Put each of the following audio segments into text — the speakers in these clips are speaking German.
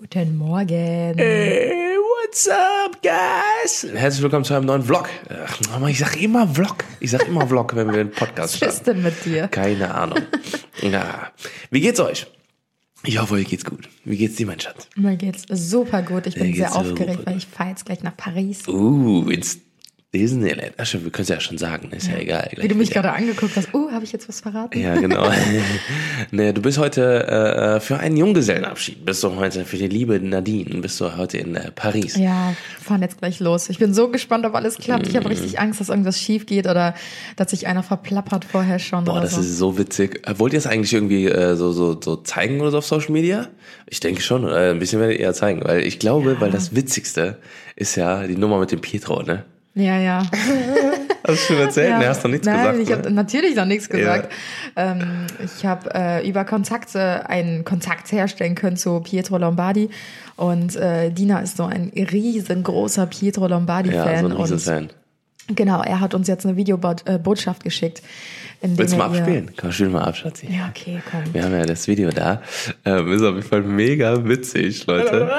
Guten Morgen. Hey, what's up, guys? Herzlich willkommen zu einem neuen Vlog. Ach, ich sag immer Vlog. Ich sag immer Vlog, wenn wir einen Podcast Was ist denn mit dir? Keine Ahnung. Ja. Wie geht's euch? Ich hoffe, euch geht's gut. Wie geht's dir, mein Schatz? Mir geht's super gut. Ich bin sehr aufgeregt, weil ich fahre jetzt gleich nach Paris. Uh, ins Ach, schon, wir können es ja schon sagen. Ist ja, egal. Wie du mich wieder. gerade angeguckt hast. Uh, habe ich jetzt was verraten? Ja, genau. nee, du bist heute äh, für einen Junggesellenabschied. Bist du heute für die liebe Nadine. Bist du heute in äh, Paris. Ja, wir fahren jetzt gleich los. Ich bin so gespannt, ob alles klappt. Ich habe Mhm. richtig Angst, dass irgendwas schief geht oder dass sich einer verplappert vorher schon Boah, das so. ist so witzig. Äh, Wollt ihr es eigentlich irgendwie äh, so, so, so zeigen oder so auf Social Media? Ich denke schon, äh, ein bisschen werdet ihr eher zeigen, weil ich glaube, weil das Witzigste ist ja die Nummer mit dem Pietro, ne? Ja, ja. Hast du schon erzählt? ja. Ne, hast doch nichts Nein, gesagt. ich habe ne? natürlich noch nichts gesagt. Ähm, ich habe äh, über Kontakte einen Kontakt herstellen können zu Pietro Lombardi und äh, Dina ist so ein riesengroßer Pietro ja, so Lombardi-Fan ein und Riesenfan. Genau, er hat uns jetzt eine Videobotschaft geschickt. In Willst du mal abspielen? Komm, spiel mal ab, Schatzi. Ja, okay, komm. Wir haben ja das Video da. Ähm, ist auf jeden Fall mega witzig, Leute.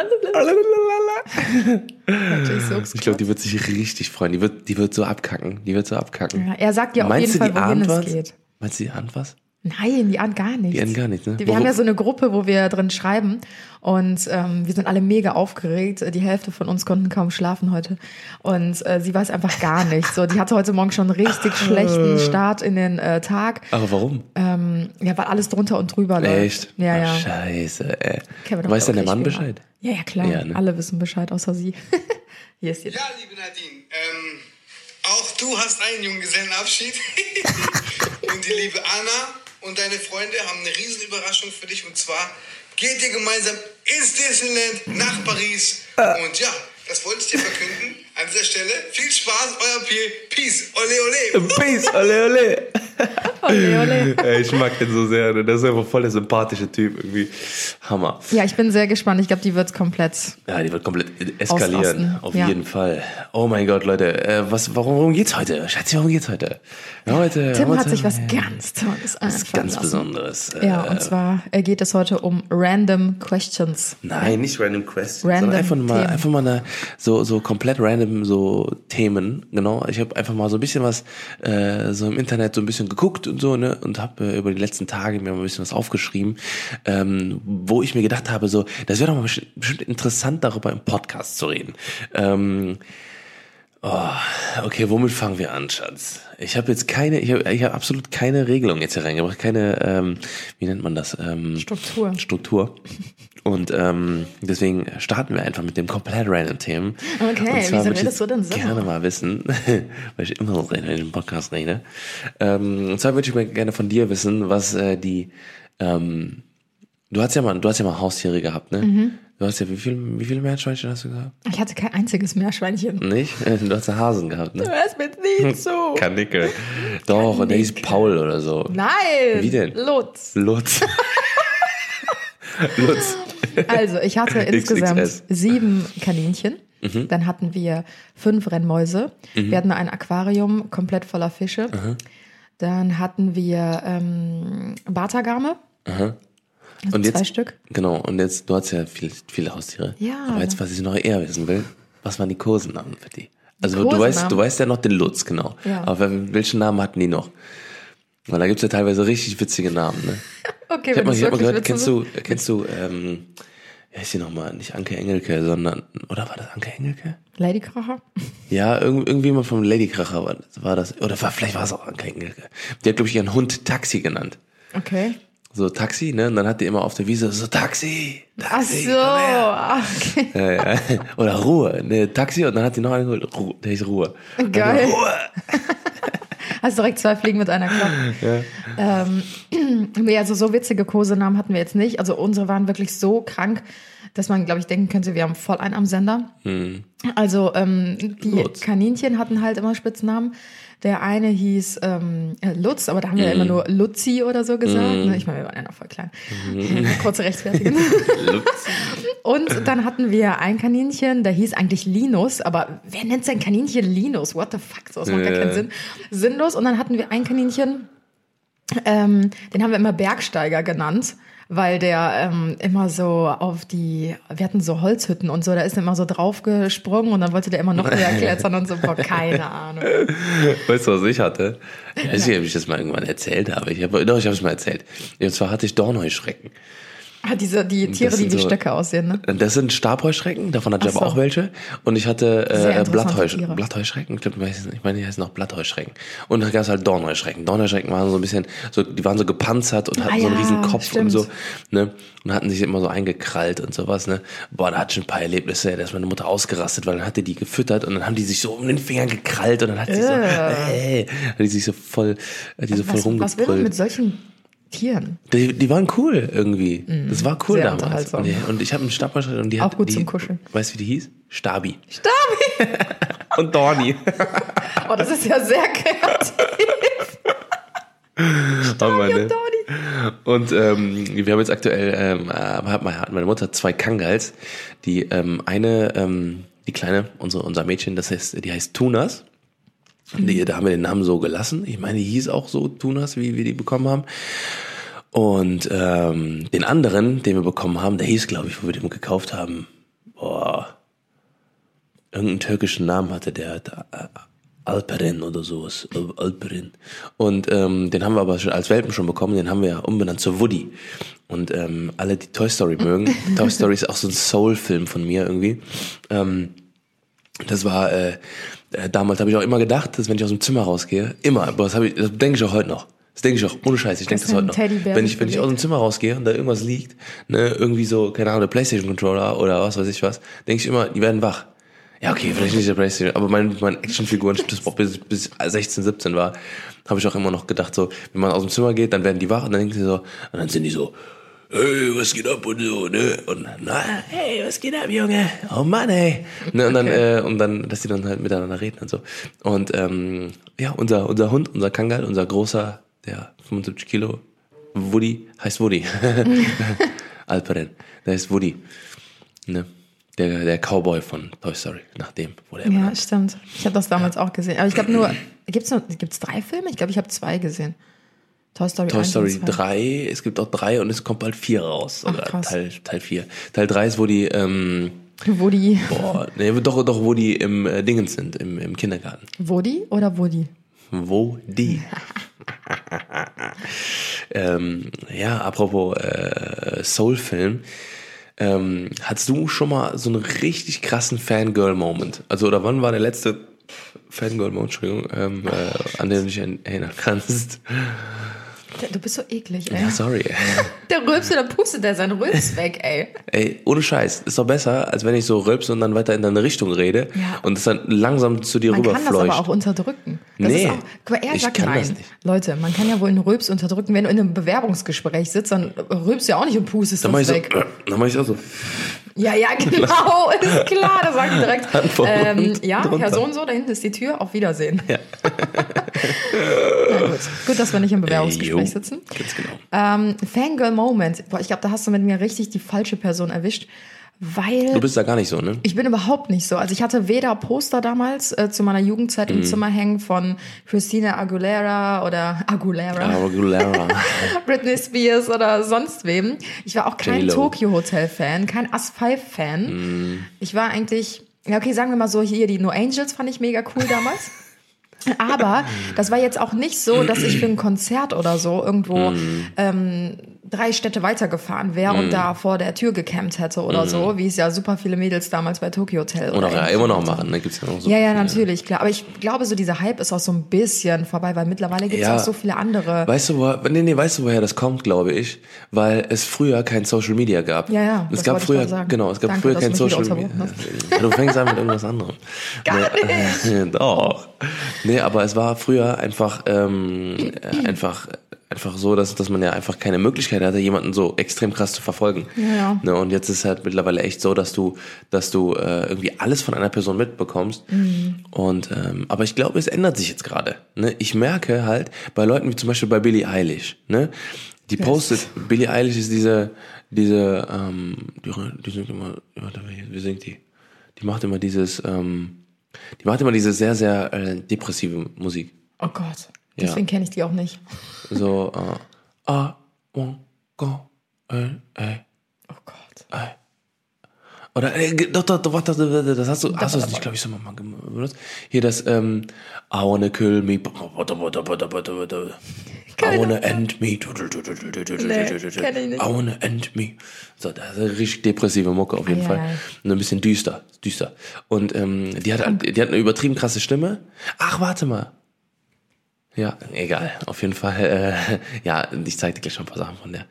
Ich glaube, die wird sich richtig freuen. Die wird, die wird so abkacken. Die wird so abkacken. Ja, er sagt ja auf Meinst jeden Fall, wohin es geht. Meinst du, die ahnt was? Nein, die ahnt gar nichts. Die ahnt gar nichts, ne? Wir Worum- haben ja so eine Gruppe, wo wir drin schreiben und ähm, wir sind alle mega aufgeregt. Die Hälfte von uns konnten kaum schlafen heute und äh, sie weiß einfach gar nicht. So, die hatte heute Morgen schon einen richtig schlechten Start in den äh, Tag. Aber warum? Ähm, ja, weil alles drunter und drüber läuft. Echt? Ja, Ach, ja. Scheiße, ey. Weiß denn der Mann Bescheid? Ja, ja, klar. Ja, ne? Alle wissen Bescheid, außer sie. Hier ist die. Ja, liebe Nadine, ähm, auch du hast einen Junggesellenabschied. und die liebe Anna und deine Freunde haben eine riesen Überraschung für dich. Und zwar geht ihr gemeinsam ins Disneyland nach Paris. Und ja, das wollte ich dir verkünden. An dieser Stelle viel Spaß, euer Piel. Peace. Ole, ole. Peace, ole, ole. Ole, ole. Ey, ich mag den so sehr. ne? Das ist einfach voll der sympathische Typ. Irgendwie Hammer. Ja, ich bin sehr gespannt. Ich glaube, die wird komplett. Ja, die wird komplett eskalieren. Ausrasten, Auf ja. jeden Fall. Oh mein Gott, Leute. Äh, was, warum, worum geht's heute? Schatzi, worum geht's heute? Ja, heute Tim heute, hat sich was ganz Tolles was ganz lassen. Besonderes. Äh, Ja, und zwar äh, geht es heute um Random Questions. Nein, nicht random questions, Random sondern einfach mal, Themen. einfach mal eine, so, so komplett random so Themen. Genau. Ich habe einfach mal so ein bisschen was äh, so im Internet so ein bisschen geguckt und so ne und habe äh, über die letzten Tage mir mal ein bisschen was aufgeschrieben, ähm, wo ich mir gedacht habe, so das wäre doch mal bestimmt interessant darüber im Podcast zu reden. Ähm, Oh, okay, womit fangen wir an, Schatz? Ich habe jetzt keine, ich habe ich hab absolut keine Regelung jetzt hier reingebracht, keine, ähm, wie nennt man das? Ähm, Struktur. Struktur. Und ähm, deswegen starten wir einfach mit dem komplett random Themen. Okay, Und wieso würde ich du denn so? Gerne mal wissen, weil ich immer so rede, wenn ich im Podcast rede. Ähm, und zwar würde ich mal gerne von dir wissen, was äh, die, ähm, du hast ja mal, du hast ja mal Haustiere gehabt, ne? Mhm. Du hast ja, wie viel, wie viele Meerschweinchen hast du gehabt? Ich hatte kein einziges Meerschweinchen. Nicht? Du hast ja Hasen gehabt, ne? hörst mir nicht zu. Kanickel. Doch, und der hieß Paul oder so. Nein. Wie denn? Lutz. Lutz. Lutz. Also, ich hatte insgesamt XXS. sieben Kaninchen. Mhm. Dann hatten wir fünf Rennmäuse. Wir hatten ein Aquarium komplett voller Fische. Dann hatten wir ähm, Bartagame. Also Und zwei jetzt, Stück. genau, und jetzt, du hast ja viel, viele Haustiere. Ja. Aber jetzt, was ich noch eher wissen will, was waren die Kosenamen für die? Also du Kosenamen? weißt, du weißt ja noch den Lutz, genau. Ja. Aber welchen Namen hatten die noch? Weil da gibt's ja teilweise richtig witzige Namen, ne? Okay, Ich hab mal, ich hab mal gehört, kennst du, kennst du, ähm, wie heißt die nochmal? Nicht Anke Engelke, sondern, oder war das Anke Engelke? Ladykracher? Ja, irgend, irgendjemand vom Ladykracher war, war das, oder war, vielleicht war es auch Anke Engelke. Die hat, glaube ich, ihren Hund Taxi genannt. Okay. So Taxi, ne? Und dann hat die immer auf der Wiese so Taxi, Ach Taxi. so. komm her. Ach, okay. Ja, ja. Oder Ruhe, ne, Taxi und dann hat die noch einen geholt. Ruhe, der ist Ruhe. Dann Geil. Ruhe. Hast direkt zwei Fliegen mit einer Klappe. Ähm, nee, also so witzige Kosenamen hatten wir jetzt nicht. Also unsere waren wirklich so krank, dass man, glaube ich, denken könnte, wir haben voll einen am Sender. Also ähm, die Lutz. Kaninchen hatten halt immer Spitznamen. Der eine hieß ähm, äh, Lutz, aber da haben wir ja immer nur Luzi oder so gesagt. Ne? Ich meine, wir waren ja noch voll klein. Kurze Rechtfertigung. Lutz. Und dann hatten wir ein Kaninchen, der hieß eigentlich Linus, aber wer nennt sein Kaninchen Linus? What the fuck? So, das macht gar Ja. keinen Sinn. Sinnlos. Und dann hatten wir ein Kaninchen, ähm, den haben wir immer Bergsteiger genannt, weil der ähm, immer so auf die, wir hatten so Holzhütten und so, da ist er immer so draufgesprungen und dann wollte der immer noch höher klettern und so, boah, keine Ahnung. Weißt du, was ich hatte? Ich weiß nicht, ob ich das mal irgendwann erzählt habe. Ich habe, doch, ich habe es mal erzählt. Und zwar hatte ich Dornheuschrecken. Ah, diese, die Tiere, die wie so- Stöcke aussehen, ne? Das sind Stabheuschrecken, davon hatte ich aber so. auch welche. Und ich hatte äh, Blattheusch Tiere. Blattheuschrecken. Ich, glaub, ich meine, die heißen auch Blattheuschrecken. Und da gab es halt Dornheuschrecken. Dornheuschrecken waren so ein bisschen, so, die waren so gepanzert und hatten Ah so einen ja, riesen Kopf stimmt. und so. Ne? Und hatten sich immer so eingekrallt und sowas. Ne? Boah, da hatte ich ein paar Erlebnisse, da ist meine Mutter ausgerastet, weil dann hat die die gefüttert und dann haben die sich so um den Fingern gekrallt und dann hat sie so, Äh. äh, hat die sich so voll, hat die so voll Was, was will man rumgebrüllt. mit solchen Tieren? Die, die waren cool irgendwie. Das war cool Sehr damals. Und, und ich habe einen Stabheuschrecken und die Auch hat gut die, zum Kuscheln. Weißt du, wie die hieß? Stabi. Stabi! Und Dorni. Oh, das ist ja sehr kreativ. Stabi und Dorni. Und ähm, wir haben jetzt aktuell, ähm, äh, hat meine Mutter zwei Kangals. Die ähm, eine, ähm, die kleine, unsere, unser Mädchen, das heißt, die heißt Tunas. Die, da haben wir den Namen so gelassen. Ich meine, die hieß auch so Tunas, wie wir die bekommen haben. Und ähm, den anderen, den wir bekommen haben, der hieß, glaube ich, wo wir den gekauft haben, boah, irgendeinen türkischen Namen hatte der, der äh, Alperin oder sowas, Al- Alperin. Und ähm, den haben wir aber schon als Welpen schon bekommen, den haben wir ja umbenannt zu Woody. Und ähm, alle, die Toy Story mögen, Toy Story ist auch so ein Soul-Film von mir irgendwie. Ähm, das war äh, äh, damals habe ich auch immer gedacht, dass wenn ich aus dem Zimmer rausgehe, immer, aber das, ich, das denke ich auch heute noch. Das denke ich auch, ohne Scheiß, ich denke das heute noch. Wenn ich, wenn ich aus dem Zimmer rausgehe und da irgendwas liegt, ne, irgendwie so, keine Ahnung, der Playstation Controller oder was weiß ich was, denke ich immer, die werden wach. Ja, okay, vielleicht nicht der Playstation, aber mein, mein Actionfiguren, das bis, bis 16, 17 war, habe ich auch immer noch gedacht, so, wenn man aus dem Zimmer geht, dann werden die wach und dann denken sie so, und dann sind die so, hey, was geht ab und so, ne? Und na, hey, was geht ab, Junge? Oh Mann, ey. Ne, und dann, Okay. äh, und dann, dass die dann halt miteinander reden und so. Und ähm, ja, unser, unser Hund, unser Kangal, unser großer, der 75 Kilo, Woody, heißt Woody. Alperen, der heißt Woody. Ne? Der, der Cowboy von Toy Story, nach dem wurde er Ja, benannt. stimmt. Ich habe das damals auch gesehen. Aber ich glaube nur, gibt's nur, gibt's drei Filme? Ich glaube, ich habe zwei gesehen. Toy Story Toy 1 Story und 2. 3, es gibt auch drei und es kommt bald vier raus. Ach, Oder krass. Teil, Teil 4. Teil 3 ist, wo die, ähm, Woody. boah, nee, doch, doch, wo die im äh, Dingens sind, im, im Kindergarten. Woody oder Woody? Wo die? ähm, ja, apropos äh, Soul-Film. Ähm, hattest du schon mal so einen richtig krassen Fangirl-Moment? Also, oder wann war der letzte Fangirl-Moment, Entschuldigung, ähm, äh, an den du dich erinnern kannst? Du bist so eklig, ey. Ja, sorry. Der rülpst, dann pustet der seinen Rülps weg, ey. Ey, ohne Scheiß, ist doch besser, als wenn ich so rülpse und dann weiter in deine Richtung rede Ja. und es dann langsam zu dir Man kann das aber rüberfleucht. auch unterdrücken. Das Nee, ist auch, guck mal, er ich sagt nein. das nicht. Leute, man kann ja wohl einen Rülps unterdrücken. Wenn du in einem Bewerbungsgespräch sitzt, dann rülpst du ja auch nicht und pustest Dann das ich so, weg. äh, dann mach ich auch so. Ja, ja, genau, ist klar, das sag ich direkt. Ähm, ja, drunter. Herr so und so, da hinten ist die Tür, auf Wiedersehen. Ja. Na gut. gut, dass wir nicht im Bewerbungsgespräch jo. sitzen. Ganz genau. Ähm, Fangirl Moment. Boah, ich glaube, da hast du mit mir richtig die falsche Person erwischt, weil Du bist da gar nicht so, ne? ich bin überhaupt nicht so. Also ich hatte weder Poster damals äh, zu meiner Jugendzeit Mhm. im Zimmer hängen von Christina Aguilera oder Aguilera, Aguilera. Britney Spears oder sonst wem. Ich war auch kein. Tokyo Hotel Fan, kein As 5 Fan. Mhm. Ich war eigentlich, ja okay, sagen wir mal so, hier die No Angels fand ich mega cool damals. Aber das war jetzt auch nicht so, dass ich für ein Konzert oder so irgendwo Mhm. ähm, drei Städte weitergefahren wäre und da vor der Tür gecampt hätte oder so, wie es ja super viele Mädels damals bei Tokyo Hotel Mhm. Oder auch ja, immer noch machen, ne? Gibt's ja noch so. Ja, ja, natürlich, klar. Aber ich glaube, so dieser Hype ist auch so ein bisschen vorbei, weil mittlerweile gibt es Ja. auch so viele andere. Weißt du, woher, nee, nee, weißt du, woher das kommt, glaube ich? Weil es früher kein Social Media gab. Ja, ja, Es das gab früher, genau, es gab Danke, früher kein Social Media. du fängst an mit irgendwas anderem. Gar nee, nicht. Doch. Nee, aber es war früher einfach, ähm, äh, einfach, einfach so, dass, dass man ja einfach keine Möglichkeit hatte, jemanden so extrem krass zu verfolgen. Ja. Ne, und jetzt ist halt mittlerweile echt so, dass du, dass du äh, irgendwie alles von einer Person mitbekommst. Mhm. Und ähm, aber ich glaube, es ändert sich jetzt gerade. Ne? Ich merke halt bei Leuten wie zum Beispiel bei Billie Eilish, ne? Die postet, Billie Eilish ist diese, diese, ähm, die, die singt immer, warte, wie, wie singt die? Die macht immer dieses, ähm, die macht immer diese sehr, sehr äh, depressive Musik. Oh Gott. Ja. Deswegen kenne ich die auch nicht. So, äh, I won't go äh, Oh Gott. äh. Oder, äh, doch, doch, doch, das hast du, hast du das nicht, glaube ich, so mal benutzt. Hier das, ähm, I wanna kill me, I wanna end me, nicht. I wanna end me. So, das ist eine richtig depressive Mucke auf jeden Ei, Fall. ei. Und ein bisschen düster, düster. Und, ähm, die hat, die hat eine übertrieben krasse Stimme. Ach, warte mal. Ja, egal. Auf jeden Fall, äh, ja, ich zeig dir gleich schon ein paar Sachen von der.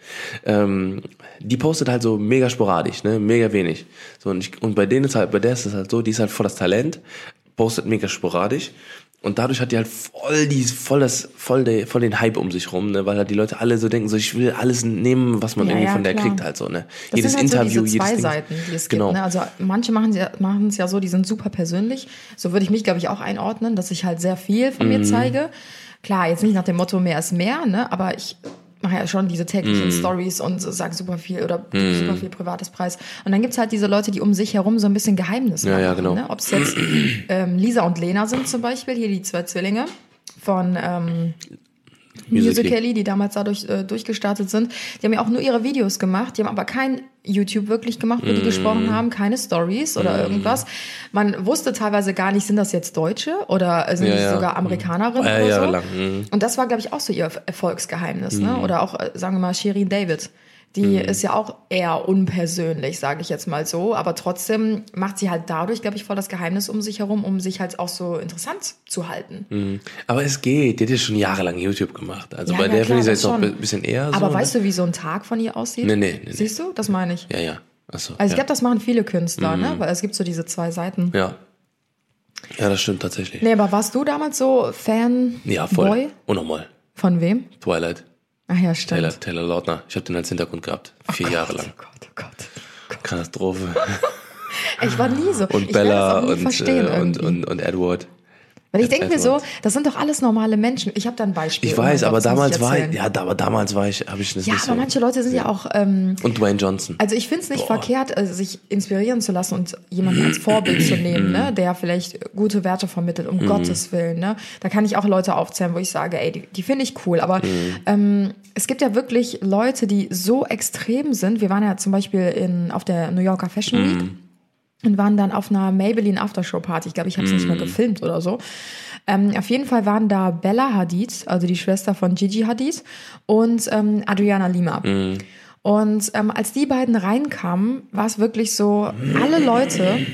Ähm, die postet halt so mega sporadisch, ne, mega wenig. So und, ich, und bei denen ist halt, bei der ist es halt so, die ist halt voll das Talent, postet mega sporadisch und dadurch hat die halt voll die, voll das, voll der, voll den Hype um sich rum, ne, weil halt die Leute alle so denken, so ich will alles nehmen, was man Ja, irgendwie ja, von der klar. kriegt halt so, ne. Das jedes halt Interview, so diese zwei jedes. Seiten, die es Genau. gibt. Ne? Also manche machen es ja so, die sind super persönlich. So würde ich mich, glaube ich, auch einordnen, dass ich halt sehr viel von Mhm. mir zeige. Klar, jetzt nicht nach dem Motto mehr ist mehr, ne? aber ich mache ja schon diese täglichen Mhm. Stories und sage super viel oder gebe super viel privates Preis. Und dann gibt's halt diese Leute, die um sich herum so ein bisschen Geheimnis Ja, machen. ja, genau. Ne? Ob es jetzt ähm, Lisa und Lena sind zum Beispiel, hier die zwei Zwillinge von ähm, Musical.ly. Die damals dadurch äh, durchgestartet sind. Die haben ja auch nur ihre Videos gemacht, die haben aber kein YouTube wirklich gemacht, wo die gesprochen haben, keine Stories oder irgendwas. Man wusste teilweise gar nicht, sind das jetzt Deutsche oder sind Ja, die ja. sogar Amerikanerinnen Ja, oder so. jahrelang, mhm. Und das war, glaube ich, auch so ihr Erfolgsgeheimnis. Ne? Oder auch, äh, sagen wir mal, Shirin David. Die ist ja auch eher unpersönlich, sage ich jetzt mal so. Aber trotzdem macht sie halt dadurch, glaube ich, voll das Geheimnis um sich herum, um sich halt auch so interessant zu halten. Mhm. Aber es geht, die hat ja schon jahrelang YouTube gemacht. Also Ja, bei ja, der finde ich es jetzt noch ein bisschen eher so. Aber ne? weißt du, wie so ein Tag von ihr aussieht? Nee, nee, nee, nee. Siehst du? Das meine ich. Ja, ja. Achso. Also ich ja. glaube, das machen viele Künstler, ne? Weil es gibt so diese zwei Seiten. Ja. Ja, das stimmt tatsächlich. Nee, aber warst du damals so Fan Ja, voll. Boy? Unnormal. Von wem? Twilight. Ach ja, stimmt. Taylor, Taylor Lautner. Ich habe den als Hintergrund gehabt. Vier Gott, Jahre lang. Oh Gott, oh Gott. Katastrophe. Ich war nie so. Und Bella und, äh, und, und, und Edward. Weil ich denke mir so, das sind doch alles normale Menschen. Ich habe da ein Beispiel. Ich weiß, aber damals war ich, ja, aber damals war ich, habe ich das Ja, nicht aber so. manche Leute sind ja auch ähm, Und Dwayne Johnson. Also ich finde es nicht Boah. verkehrt, äh, sich inspirieren zu lassen und jemanden als Vorbild zu nehmen, ne, der vielleicht gute Werte vermittelt, um Gottes Willen. Ne? Da kann ich auch Leute aufzählen, wo ich sage, ey, die, die finde ich cool. Aber ähm, es gibt ja wirklich Leute, die so extrem sind. Wir waren ja zum Beispiel in, auf der New Yorker Fashion Week und waren dann auf einer Maybelline Aftershow Party. Ich glaube, ich habe es nicht mal gefilmt oder so. Ähm, auf jeden Fall waren da Bella Hadid, also die Schwester von Gigi Hadid, und ähm, Adriana Lima. Und ähm, als die beiden reinkamen, war es wirklich so, alle Leute,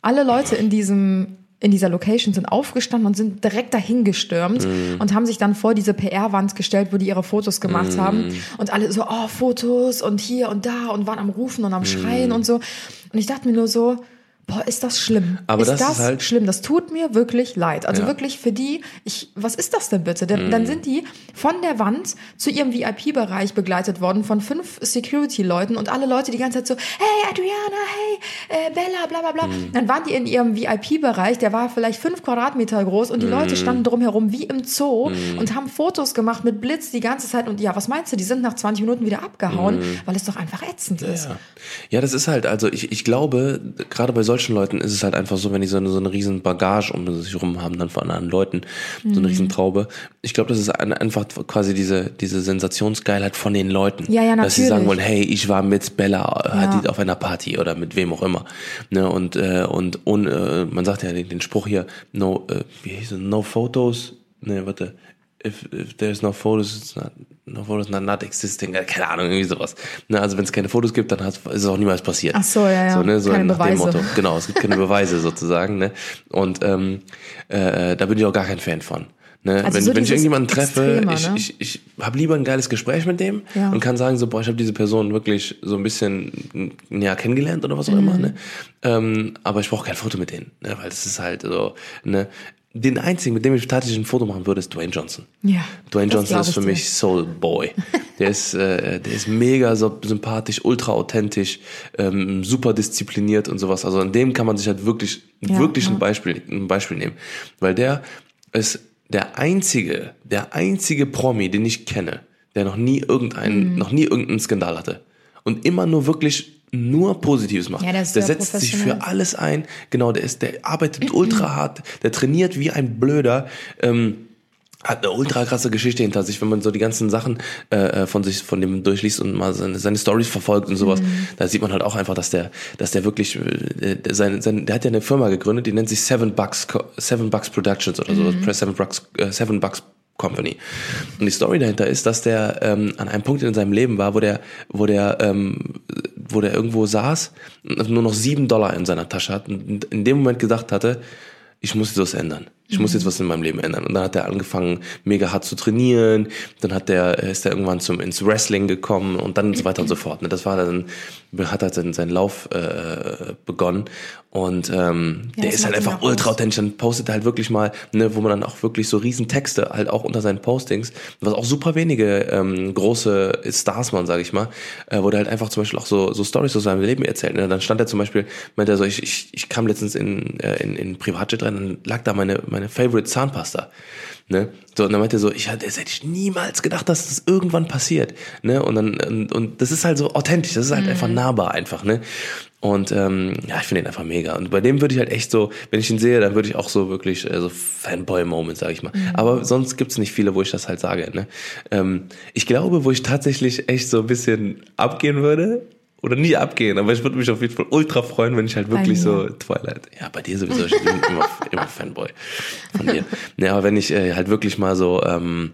alle Leute in diesem in dieser Location sind aufgestanden und sind direkt dahin gestürmt und haben sich dann vor diese PR-Wand gestellt, wo die ihre Fotos gemacht haben. Und alle so, oh, Fotos und hier und da und waren am Rufen und am Schreien und so. Und ich dachte mir nur so, boah, ist das schlimm. Aber ist das ist halt- schlimm. Das tut mir wirklich leid. Also Ja. wirklich für die, ich, was ist das denn bitte? Denn, Mhm. Dann sind die von der Wand zu ihrem VIP-Bereich begleitet worden von fünf Security-Leuten und alle Leute die ganze Zeit so, hey Adriana, hey äh, Bella, bla bla bla. Mhm. Dann waren die in ihrem VIP-Bereich, der war vielleicht fünf Quadratmeter groß und die Mhm. Leute standen drumherum wie im Zoo und haben Fotos gemacht mit Blitz die ganze Zeit und ja, was meinst du? Die sind nach 20 Minuten wieder abgehauen, weil es doch einfach ätzend ist. Ja. ja, das ist halt, also ich, ich glaube, gerade bei solchen Leuten ist es halt einfach so, wenn die so eine, so eine riesen Bagage um sich rum haben, dann von anderen Leuten, so eine riesen Traube. Ich glaube, das ist ein, einfach quasi diese, diese Sensationsgeilheit von den Leuten. Ja, ja, Dass sie sagen wollen, natürlich. hey, ich war mit Bella Hadid auf einer Party oder mit wem auch immer. Ne, und, äh, und, und äh, man sagt ja den, den Spruch hier, no, äh, wie hieß es, no photos, ne, warte, if, if there's no photos, it's not, no photos not, not existing, Äh, keine Ahnung, irgendwie sowas. Ne, also wenn es keine Fotos gibt, dann hat, ist es auch niemals passiert. Ach so, ja, ja. So, ne, so Keine nach dem Beweise. Motto. Genau, es gibt keine Beweise sozusagen. Ne? Und ähm, äh, da bin ich auch gar kein Fan von. Ne? Also wenn, so wenn ich irgendjemanden treffe, Extreme, ich, ne? ich, ich habe lieber ein geiles Gespräch mit dem Ja. und kann sagen, so, boah, ich habe diese Person wirklich so ein bisschen näher kennengelernt oder was Mhm. auch immer. Ne? Ähm, aber ich brauche kein Foto mit denen, ne? weil das ist halt so. Ne? Den einzigen, mit dem ich tatsächlich ein Foto machen würde, ist Dwayne Johnson. Ja, Dwayne Johnson ist für mich Soul Boy. Der ist, äh, der ist mega sympathisch, ultra authentisch, ähm, super diszipliniert und sowas. Also an dem kann man sich halt wirklich, Ja, wirklich ja. ein Beispiel, ein Beispiel nehmen. Weil der ist der einzige, der einzige Promi, den ich kenne, der noch nie Mhm. irgendeinen, noch nie irgendeinen Skandal hatte. Und immer nur wirklich nur Positives macht. Ja, der der setzt sich für alles ein. Genau, der ist, der arbeitet ultra hart, der trainiert wie ein Blöder. Ähm, hat eine ultra krasse Geschichte hinter sich, wenn man so die ganzen Sachen äh, von sich von dem durchliest und mal seine, seine Stories verfolgt und sowas, mhm. da sieht man halt auch einfach, dass der, dass der wirklich, äh, sein, sein, der hat ja eine Firma gegründet, die nennt sich Seven Bucks, Seven Bucks Productions oder mhm. sowas, Seven Bucks, äh, Seven Bucks Company. Und die Story dahinter ist, dass der ähm, an einem Punkt in seinem Leben war, wo der, wo der, ähm, wo der irgendwo saß, und nur noch sieben Dollar in seiner Tasche hat und in dem Moment gedacht hatte, ich muss das ändern ich muss jetzt was in meinem Leben ändern. Und dann hat er angefangen, mega hart zu trainieren. Dann hat der, ist er irgendwann zum, ins Wrestling gekommen und dann so weiter und so fort. Ne? Das war dann, hat er seinen, seinen Lauf äh, begonnen. Und ähm, ja, der ist halt einfach ultra authentisch. Dann postet er halt wirklich mal, ne, wo man dann auch wirklich so riesen Texte halt auch unter seinen Postings, was auch super wenige ähm, große Stars waren, sage ich mal, äh, wo der halt einfach zum Beispiel auch so, so Stories aus seinem Leben erzählt. Ne? Dann stand er zum Beispiel, meinte er so, ich, ich, ich kam letztens in, äh, in, in Privatjet rein, dann lag da meine, meine Favorite Zahnpasta. Ne? So, und dann meinte er so, ich hätte, das hätte ich niemals gedacht, dass das irgendwann passiert. Ne? Und dann, und, und das ist halt so authentisch, das ist halt mhm. einfach nahbar einfach, ne? Und ähm, ja, ich finde ihn einfach mega. Und bei dem würde ich halt echt so, wenn ich ihn sehe, dann würde ich auch so wirklich äh, so Fanboy-Moment, sag ich mal. Mhm. Aber sonst gibt's nicht viele, wo ich das halt sage. Ne? Ähm, ich glaube, wo ich tatsächlich echt so ein bisschen abgehen würde, oder nie abgehen, aber ich würde mich auf jeden Fall ultra freuen, wenn ich halt wirklich so Twilight. Ja, bei dir sowieso, ich bin immer, immer Fanboy von dir. Ne, aber wenn ich äh, halt wirklich mal so ähm,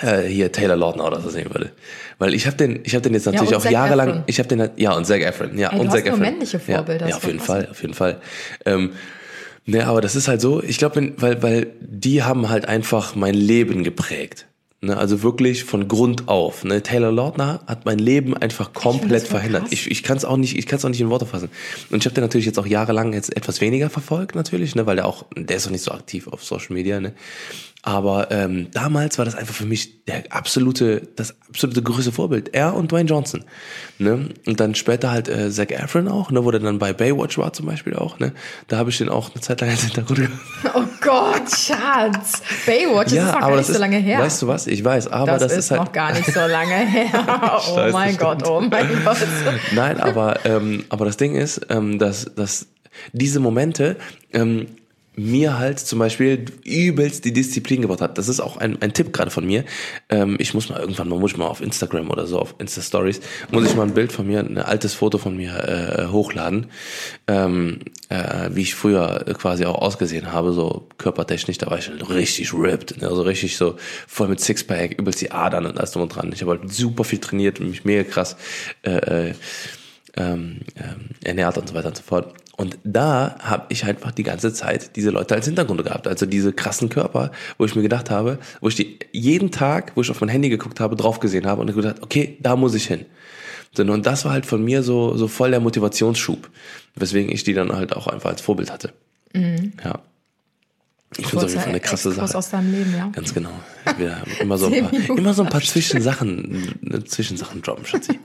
äh, hier Taylor Lautner oder so sehen würde. Weil ich habe den, ich habe den jetzt natürlich ja, auch jahrelang, Efron. ich habe den, ja und Zac Efron, ja Ey, und Zac Efron. männliche Vorbilder. Ja, ja auf jeden Fall, auf jeden Fall. Ähm, ne, aber das ist halt so, ich glaube, weil, weil die haben halt einfach mein Leben geprägt. Ne, also wirklich von Grund auf. Ne? Taylor Lautner hat mein Leben einfach komplett ich verhindert. Krass. Ich, ich kann es auch nicht, ich kann es auch nicht in Worte fassen. Und ich habe den natürlich jetzt auch jahrelang jetzt etwas weniger verfolgt natürlich, ne, weil der auch, der ist auch nicht so aktiv auf Social Media. Ne? Aber ähm, damals war das einfach für mich der absolute, das absolute größte Vorbild. Er und Dwayne Johnson. Ne? Und dann später halt äh, Zac Efron auch, ne, wo der dann bei Baywatch war zum Beispiel auch. Ne? Da habe ich den auch eine Zeit lang als Hintergrund gehört. Oh Gott, Schatz. Baywatch, ja, das ist noch gar nicht so lange her. Weißt du was? Ich weiß, aber das, das ist, ist halt noch gar nicht so lange her. oh mein Gott, oh mein Gott. Nein, aber ähm, aber das Ding ist, ähm, dass dass diese Momente ähm, mir halt zum Beispiel übelst die Disziplin gebracht hat. Das ist auch ein, ein Tipp gerade von mir. Ähm, ich muss mal irgendwann mal, muss ich mal auf Instagram oder so, auf Insta-Stories, muss ich mal ein Bild von mir, ein altes Foto von mir äh, hochladen, ähm, äh, wie ich früher quasi auch ausgesehen habe, so körpertechnisch, da war ich halt richtig ripped, ne? also richtig so voll mit Sixpack, übelst die Adern und alles drum und dran. Ich habe halt super viel trainiert und mich mega krass äh, äh, ähm, ähm, ernährt und so weiter und so fort. Und da habe ich einfach die ganze Zeit diese Leute als Hintergrund gehabt, also diese krassen Körper, wo ich mir gedacht habe, wo ich die jeden Tag, wo ich auf mein Handy geguckt habe, drauf gesehen habe und gedacht, okay, da muss ich hin. Und das war halt von mir so so voll der Motivationsschub, weswegen ich die dann halt auch einfach als Vorbild hatte. Mhm. Ja. Ich finde es auf jeden Fall eine krasse Sache. aus deinem Leben, ja. Ganz genau. Wir immer so ein paar, immer so ein paar Zwischensachen, Zwischensachen droppen, Schatzi.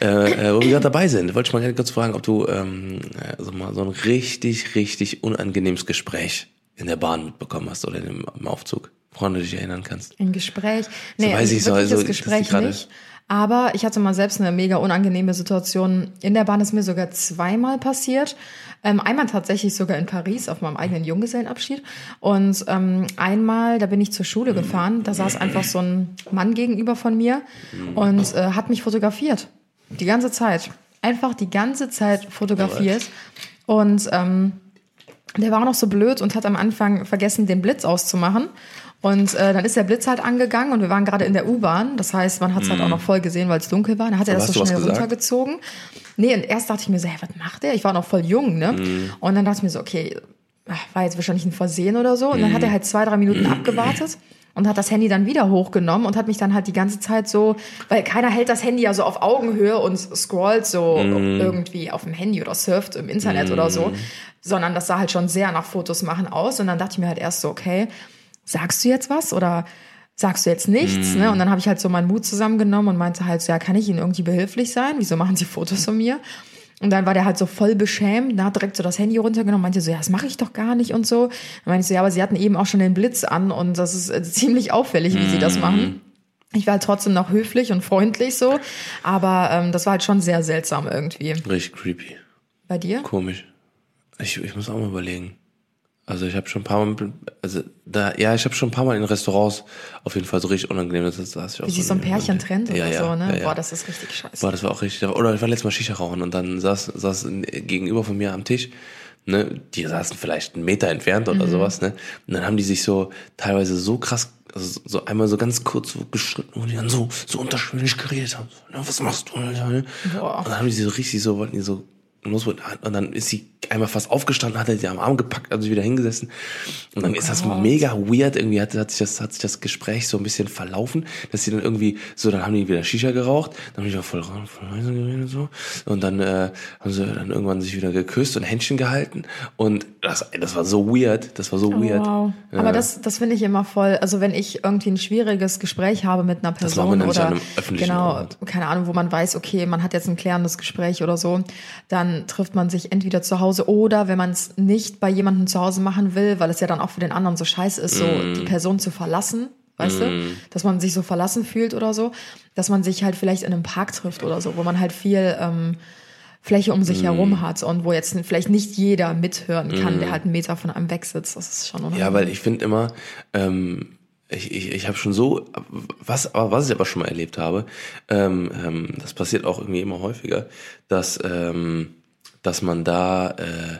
äh, äh, wo wir gerade dabei sind, wollte ich mal gerne kurz fragen, ob du ähm, also mal so ein richtig, richtig unangenehmes Gespräch in der Bahn mitbekommen hast oder im, im Aufzug, woran du dich erinnern kannst. Ein Gespräch? Nee, so weiß ich so, also, das Gespräch nicht. Aber ich hatte mal selbst eine mega unangenehme Situation in der Bahn. Ist mir sogar zweimal passiert. Ähm, einmal tatsächlich sogar in Paris auf meinem eigenen Junggesellenabschied. Und ähm, einmal, da bin ich zur Schule gefahren, da saß einfach so ein Mann gegenüber von mir und äh, hat mich fotografiert. Die ganze Zeit. Einfach die ganze Zeit fotografiert. Und ähm, der war noch so blöd und hat am Anfang vergessen, den Blitz auszumachen. Und äh, dann ist der Blitz halt angegangen und wir waren gerade in der U-Bahn. Das heißt, man hat es mm. halt auch mhm. noch voll gesehen, weil es dunkel war. Dann hat er das so schnell runtergezogen. Nee, und erst dachte ich mir so, hey, was macht der? Ich war noch voll jung, ne? Mm. Und dann dachte ich mir so, okay, war jetzt wahrscheinlich ein Versehen oder so. Und dann hat er halt zwei, drei Minuten abgewartet und hat das Handy dann wieder hochgenommen und hat mich dann halt die ganze Zeit so, weil keiner hält das Handy ja so auf Augenhöhe und scrollt so mm. irgendwie auf dem Handy oder surft im Internet mm. oder so, sondern das sah halt schon sehr nach Fotos machen aus. Und dann dachte ich mir halt erst so, okay, sagst du jetzt was oder sagst du jetzt nichts? Mm. Ne? Und dann habe ich halt so meinen Mut zusammengenommen und meinte halt, so, ja, kann ich Ihnen irgendwie behilflich sein? Wieso machen Sie Fotos von mir? Und dann war der halt so voll beschämt, da hat direkt so das Handy runtergenommen, meinte so, ja, das mache ich doch gar nicht und so. Dann meinte ich so, ja, aber sie hatten eben auch schon den Blitz an und das ist äh, ziemlich auffällig, wie sie das machen. Ich war halt trotzdem noch höflich und freundlich so, aber ähm, das war halt schon sehr seltsam irgendwie. Richtig creepy. Bei dir? Komisch. Ich, ich muss auch mal überlegen. Also ich habe schon ein paar Mal, also da, ja, ich habe schon ein paar Mal in Restaurants auf jeden Fall so richtig unangenehm. Das, das, das Wie sich so ein Pärchen trennt oder ja, so, ne? Ja, ja. Boah, das ist richtig scheiße. Boah, das war auch richtig. Oder ich war letztes Mal Shisha rauchen und dann saß, saß gegenüber von mir am Tisch, ne, die saßen vielleicht einen Meter entfernt Mhm. oder sowas, ne? Und dann haben die sich so teilweise so krass, also so einmal so ganz kurz so geschritten, wo die dann so, so unterschwellig geredet haben. So, ne, was machst du? Alter, ne? Boah. Und dann haben die so richtig so, wollten die so los und dann ist sie einmal fast aufgestanden, hat er sie am Arm gepackt, also wieder hingesessen. Und dann ist das mega weird, irgendwie hat, hat sich das, hat sich das Gespräch so ein bisschen verlaufen, dass sie dann irgendwie, so, dann haben die wieder Shisha geraucht, dann haben die auch voll, voll leise geredet, so. Und dann, äh, haben sie dann irgendwann sich wieder geküsst und Händchen gehalten. Und das, das war so weird, das war so Oh, weird. wow. Ja. Aber das, das finde ich immer voll. Also wenn ich irgendwie ein schwieriges Gespräch habe mit einer Das Person nicht oder an einem öffentlichen genau, Ort. keine Ahnung, wo man weiß, okay, man hat jetzt ein klärendes Gespräch oder so, dann trifft man sich entweder zu Hause oder wenn man es nicht bei jemandem zu Hause machen will, weil es ja dann auch für den anderen so scheiße ist, so Mm. die Person zu verlassen. Weißt du, dass man sich so verlassen fühlt oder so, dass man sich halt vielleicht in einem Park trifft oder so, wo man halt viel ähm, Fläche um sich herum hat und wo jetzt vielleicht nicht jeder mithören kann, der halt einen Meter von einem weg sitzt. Das ist schon unangenehm. Ja, weil ich finde immer, ähm, ich, ich, ich habe schon so, was, aber was ich aber schon mal erlebt habe, ähm, ähm, das passiert auch irgendwie immer häufiger, dass, ähm, dass man da, äh,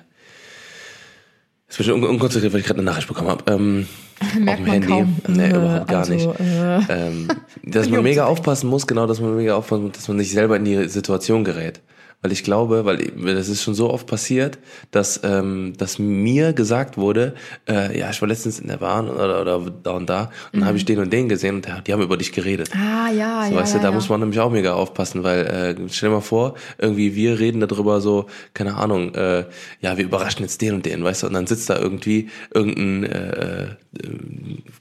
bin ich un unkonzentriert, weil ich gerade eine Nachricht bekommen habe. Ähm, Merkt auf dem Handy. kaum. Nee, Äh, überhaupt gar also, nicht. äh. Ähm, dass man mega aufpassen muss, genau, dass man mega aufpassen muss, dass man nicht selber in die Situation gerät. Weil ich glaube, weil das ist schon so oft passiert, dass, ähm, dass mir gesagt wurde, äh, ja, ich war letztens in der Bahn oder, oder da und da und dann habe ich den und den gesehen und die haben über dich geredet. Ah, ja, So, ja. weißt ja, du, da ja. muss man nämlich auch mega aufpassen, weil äh, stell dir mal vor, irgendwie wir reden darüber so, keine Ahnung, äh, ja, wir überraschen jetzt den und den, weißt du, und dann sitzt da irgendwie irgendein, äh,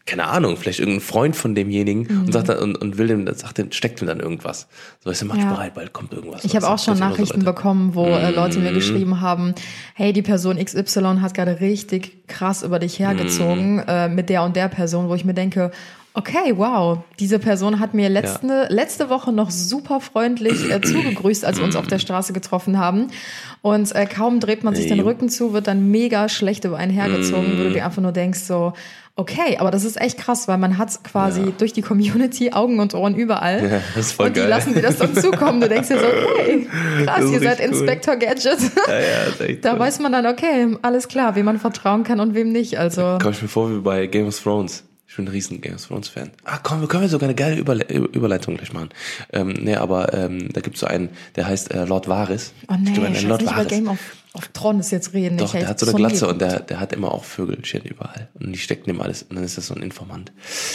keine Ahnung, vielleicht irgendein Freund von demjenigen und sagt dann, und, und will dem, sagt dem, steckt ihm dann irgendwas. So, du, mach Ja. bereit, bald kommt irgendwas. Ich habe auch schon ist so Nachrichten weiter. bekommen, wo äh, Leute Mhm. mir geschrieben haben, hey, die Person XY hat gerade richtig krass über dich hergezogen Mhm. äh, mit der und der Person, wo ich mir denke, okay, wow, diese Person hat mir letzte, letzte Woche noch super freundlich äh, zugegrüßt, als wir uns auf der Straße getroffen haben. Und äh, kaum dreht man sich den. Rücken zu, wird dann mega schlecht über einen hergezogen, wo du dir einfach nur denkst, so, okay, aber das ist echt krass, weil man hat quasi durch die Community Augen und Ohren überall. Ja, das ist voll und die geil. lassen dir das dann zukommen. Du denkst dir so, okay, krass, ihr seid cool. Inspector Gadget. Ja, ja, Da cool. weiß man dann, okay, alles klar, wem man vertrauen kann und wem nicht. Also, Komm ich mir vor wie bei Game of Thrones. Ich bin ein riesen Game of Thrones Fan. Ah, komm, wir können sogar eine geile Überle Überleitung gleich machen. Ähm, nee, aber ähm, da gibt's so einen, der heißt äh, Lord Varys. oh nee, Ich glaube, ich Lord nicht über Varys. Game of, of Thrones jetzt reden. Doch, der hat so eine Glatze und der, der hat immer auch Vögelchen überall. Und die stecken ihm alles. Und dann ist das so ein Informant.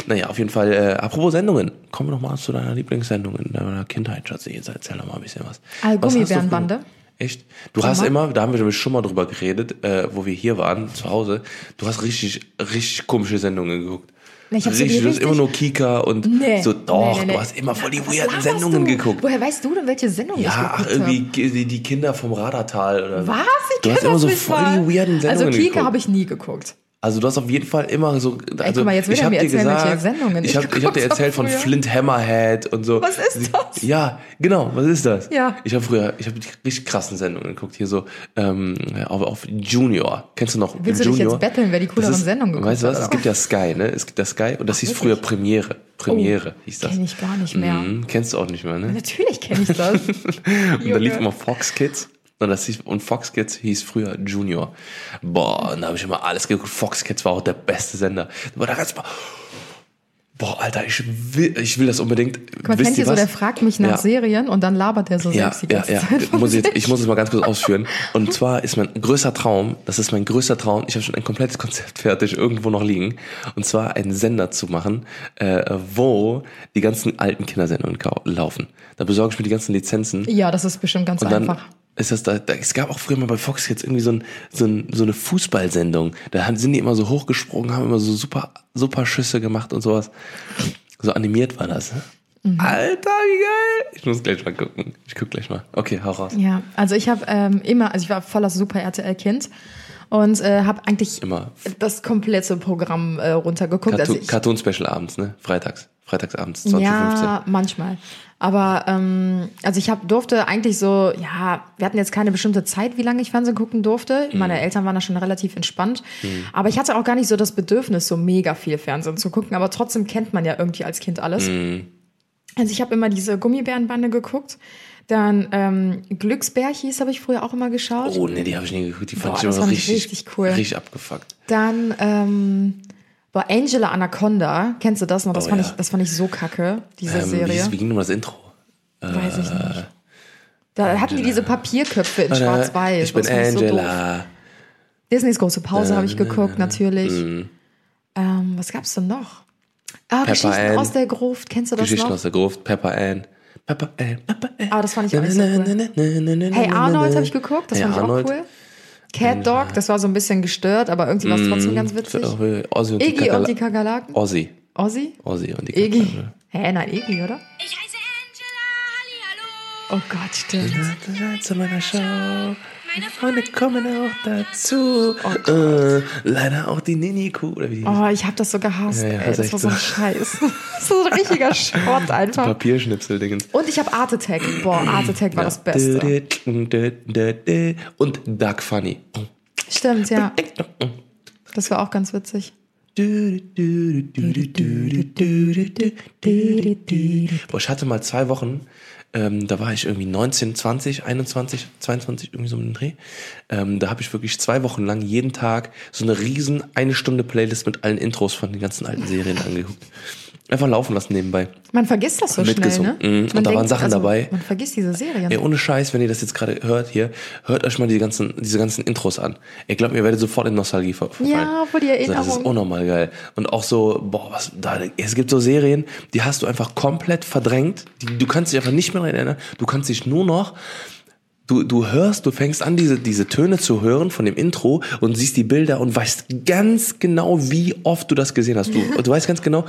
Naja, auf jeden Fall, äh, apropos Sendungen. Kommen wir doch mal zu deiner Lieblingssendung in deiner Kindheit, Schatzi. Jetzt erzähl doch mal ein bisschen was. Du Gummibärenbande. Echt? Du Schon hast immer, da haben wir schon mal drüber geredet, äh, wo wir hier waren, zu Hause. Du hast richtig, richtig komische Sendungen geguckt. Nee, ich richtig, du hast immer nur Kika und Nee, so, doch, nee, du hast immer voll die weirden Sendungen du? geguckt. Woher weißt du denn, welche Sendung ich Ja, ach, geguckt irgendwie habe? die, die Kinder vom Radartal oder Was? Ich Du hast immer so voll mal. die weirden Sendungen Also Kika geguckt. habe ich nie geguckt. Also du hast auf jeden Fall immer so. Also guck mal, ich hab mir dir gesagt, Sendungen ich habe hab dir erzählt von früher. Flint Hammerhead und so. Was ist das? Ja, genau. Was ist das? Ja. Ich habe früher, ich habe richtig krassen Sendungen geguckt. Hier so ähm, auf, auf Junior. Kennst du noch Willst du dich Junior? jetzt betteln, wer die cooleren ist- Sendungen geguckt Weißt du was? hat, Es gibt ja Sky, ne? Es gibt ja Sky und das hieß früher wirklich? Premiere. Premiere Oh, hieß das. Kenn ich gar nicht mehr. Mhm, kennst du auch nicht mehr, ne? Natürlich kenne ich das. Und da lief immer Fox Kids. Und, das hieß, und Fox Kids hieß früher Junior. Boah, und da habe ich immer alles geguckt. Fox Kids war auch der beste Sender. Aber da ganz mal. Boah, Alter, ich will, ich will das unbedingt. Wisst kennt ihr so, was? der fragt mich nach Ja. Serien und dann labert der so Ja, selbst die ja, ganze ja. Zeit. von Muss ich, jetzt, ich muss es mal ganz kurz ausführen. Und zwar ist mein größter Traum, das ist mein größter Traum, ich habe schon ein komplettes Konzept fertig, irgendwo noch liegen. Und zwar einen Sender zu machen, äh, wo die ganzen alten Kindersendungen laufen. Da besorge ich mir die ganzen Lizenzen. Ja, das ist bestimmt ganz einfach. Ist das da, da, es gab auch früher mal bei Fox jetzt irgendwie so, ein, so, ein, so eine Fußballsendung. Da haben- sind die immer so hochgesprungen, haben immer so super, super Schüsse gemacht und sowas. So animiert war das. Ne? Mhm. Alter, wie geil! Ich muss gleich mal gucken. Ich guck gleich mal. Okay, hau raus. Ja, also ich habe ähm, immer, also ich war voller Super RTL-Kind und äh, habe eigentlich Immer. das komplette Programm äh, runtergeguckt. Cartoon, Also Cartoon Special abends, ne? Freitags. Freitagsabends, 2015. ja, manchmal. Aber ähm, also ich hab, durfte eigentlich so, ja, wir hatten jetzt keine bestimmte Zeit, wie lange ich Fernsehen gucken durfte. Mhm. Meine Eltern waren da schon relativ entspannt. Aber ich hatte auch gar nicht so das Bedürfnis, so mega viel Fernsehen zu gucken. Aber trotzdem kennt man ja irgendwie als Kind alles. Mhm. Also ich habe immer diese Gummibärenbande geguckt. Dann ähm, Glücksbär hieß, habe ich früher auch immer geschaut. Oh, nee, die habe ich nie geguckt. Die fand Boah, ich immer richtig, richtig cool. richtig abgefuckt. Dann ähm, war Angela Anaconda. Kennst du das noch? Das, Oh, fand, ja. ich, das fand ich so kacke, diese Ähm, wie, Serie. hieß- wie ging nochmal das Intro? Weiß ich nicht. Da hatten die diese Papierköpfe in Äh, Schwarz-Weiß. Ich bin fand so. Angela. Disneys große Pause habe ich Äh, geguckt, natürlich. Mhm. Ähm, was gab's denn noch? Ah, Pepper Geschichten Ann. aus der Gruft. Kennst du das Geschichten noch? aus der Gruft. Pepper Ann. Pepper Ann. Pepper Ann. Ah, das fand ich auch so cool. Hey Arnold habe ich geguckt, das Hey fand ich Arnold. auch cool. Cat Dog, das war so ein bisschen gestört, aber irgendwie war es trotzdem ganz witzig. Auch, äh, Ozzy und die Iggy und die Kakerla- Kakerlaken. Ozzy. Ozzy? Ozzy und die Iggy. Kakerlaken. Hä, nein, Iggy, oder? Ich heiße Angela, hallihallo. Oh Gott, stimmt. Zu meiner Show. Meine Freunde kommen auch dazu. äh, leider auch die Nini-Kuh. Oder wie die Oh, ich habe das so gehasst. Ja, ja, ey, das war so ein so. Scheiß. so ein richtiger Schrott einfach. Papierschnipsel-Dingens. Und ich habe Art Attack. Boah, Art Attack war das Beste. Und Duck Funny. Stimmt, ja. Das war auch ganz witzig. Boah, ich hatte mal zwei Wochen, ähm, da war ich irgendwie 19, 20, 21, 22, irgendwie so im Dreh. Ähm, da habe ich wirklich zwei Wochen lang jeden Tag so eine riesen eine Stunde Playlist mit allen Intros von den ganzen alten Serien angeguckt. Einfach laufen lassen nebenbei. Man vergisst das so schnell, Mitgesungen. ne? Mhm. Und da waren Sachen dabei. Man vergisst diese Serien. Ey, ohne Scheiß, wenn ihr das jetzt gerade hört hier, hört euch mal die ganzen, diese ganzen Intros an. Ihr glaubt mir, ihr werdet sofort in Nostalgie ver verfallen. Ja, voll die Also, Das Erinnerung. ist unnormal geil. Und auch so, boah, was, da, es gibt so Serien, die hast du einfach komplett verdrängt. Die, du kannst dich einfach nicht mehr daran erinnern. Du kannst dich nur noch, du, du hörst, du fängst an, diese, diese Töne zu hören von dem Intro und siehst die Bilder und weißt ganz genau, wie oft du das gesehen hast. Du, du weißt ganz genau,